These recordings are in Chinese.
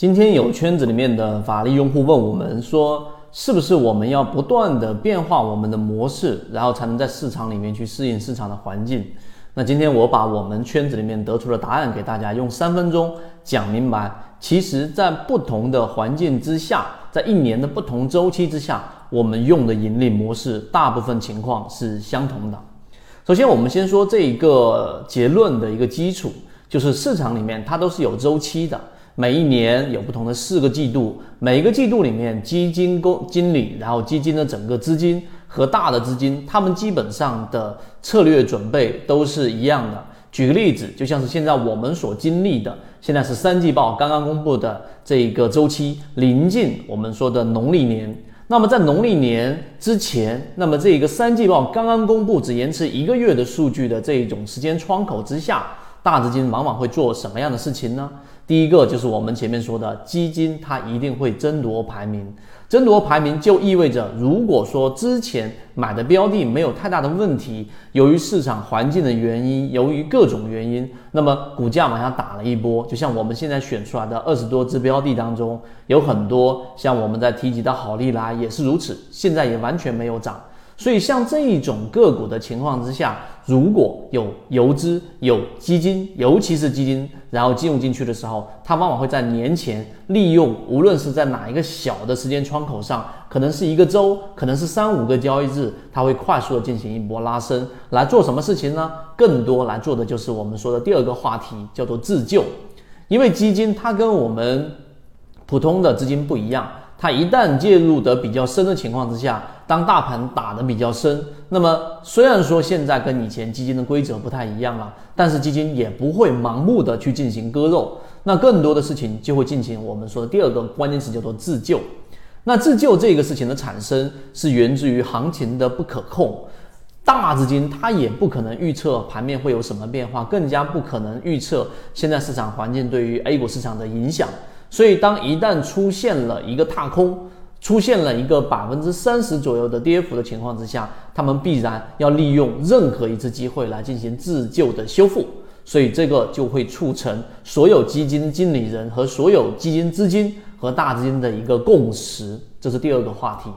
今天有圈子里面的法律用户问我们说，是不是我们要不断的变化我们的模式，然后才能在市场里面去适应市场的环境？那今天我把我们圈子里面得出的答案给大家，用三分钟讲明白。其实，在不同的环境之下，在一年的不同周期之下，我们用的盈利模式大部分情况是相同的。首先，我们先说这一个结论的一个基础，就是市场里面它都是有周期的。每一年有不同的四个季度，每一个季度里面，基金公经理，然后基金的整个资金和大的资金，他们基本上的策略准备都是一样的。举个例子，就像是现在我们所经历的，现在是三季报刚刚公布的这一个周期，临近我们说的农历年。那么在农历年之前，那么这一个三季报刚刚公布，只延迟一个月的数据的这一种时间窗口之下，大资金往往会做什么样的事情呢？第一个就是我们前面说的基金，它一定会争夺排名。争夺排名就意味着，如果说之前买的标的没有太大的问题，由于市场环境的原因，由于各种原因，那么股价往下打了一波。就像我们现在选出来的二十多只标的当中，有很多像我们在提及的好利来也是如此，现在也完全没有涨。所以，像这一种个股的情况之下，如果有游资、有基金，尤其是基金，然后进入进去的时候，它往往会在年前利用，无论是在哪一个小的时间窗口上，可能是一个周，可能是三五个交易日，它会快速的进行一波拉升，来做什么事情呢？更多来做的就是我们说的第二个话题，叫做自救。因为基金它跟我们普通的资金不一样。它一旦介入得比较深的情况之下，当大盘打得比较深，那么虽然说现在跟以前基金的规则不太一样了，但是基金也不会盲目的去进行割肉，那更多的事情就会进行我们说的第二个关键词叫做自救。那自救这个事情的产生是源自于行情的不可控，大资金它也不可能预测盘面会有什么变化，更加不可能预测现在市场环境对于 A 股市场的影响。所以，当一旦出现了一个踏空，出现了一个百分之三十左右的跌幅的情况之下，他们必然要利用任何一次机会来进行自救的修复。所以，这个就会促成所有基金经理人和所有基金资金和大资金的一个共识。这是第二个话题。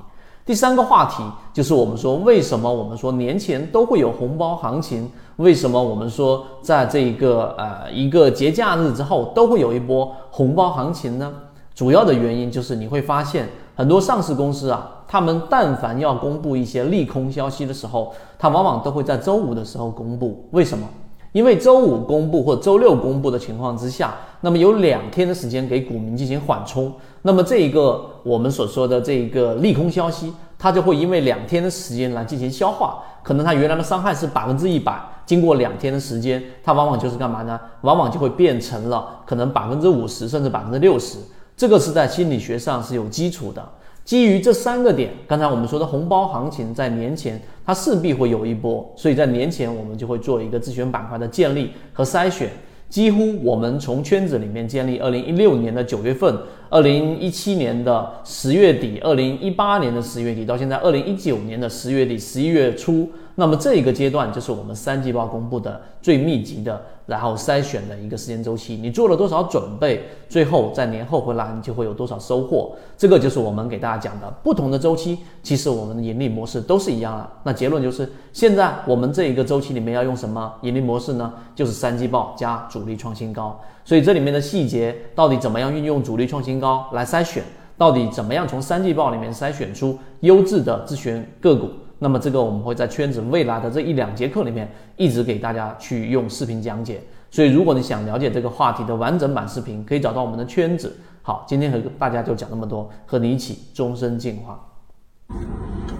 第三个话题就是我们说，为什么我们说年前都会有红包行情？为什么我们说在这一个呃一个节假日之后都会有一波红包行情呢？主要的原因就是你会发现很多上市公司啊，他们但凡要公布一些利空消息的时候，它往往都会在周五的时候公布。为什么？因为周五公布或周六公布的情况之下，那么有两天的时间给股民进行缓冲，那么这一个我们所说的这一个利空消息，它就会因为两天的时间来进行消化，可能它原来的伤害是百分之一百，经过两天的时间，它往往就是干嘛呢？往往就会变成了可能百分之五十甚至百分之六十，这个是在心理学上是有基础的。基于这三个点，刚才我们说的红包行情在年前它势必会有一波，所以在年前我们就会做一个自选板块的建立和筛选。几乎我们从圈子里面建立，二零一六年的九月份，二零一七年的十月底，二零一八年的十月底，到现在二零一九年的十月底、十一月初。那么这一个阶段就是我们三季报公布的最密集的，然后筛选的一个时间周期。你做了多少准备，最后在年后回来你就会有多少收获。这个就是我们给大家讲的不同的周期，其实我们的盈利模式都是一样的。那结论就是，现在我们这一个周期里面要用什么盈利模式呢？就是三季报加主力创新高。所以这里面的细节到底怎么样运用主力创新高来筛选，到底怎么样从三季报里面筛选出优质的自选个股？那么这个我们会在圈子未来的这一两节课里面一直给大家去用视频讲解，所以如果你想了解这个话题的完整版视频，可以找到我们的圈子。好，今天和大家就讲那么多，和你一起终身进化。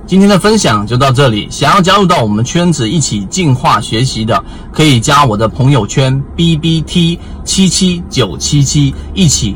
今天的分享就到这里，想要加入到我们圈子一起进化学习的，可以加我的朋友圈 B B T 七七九七七一起。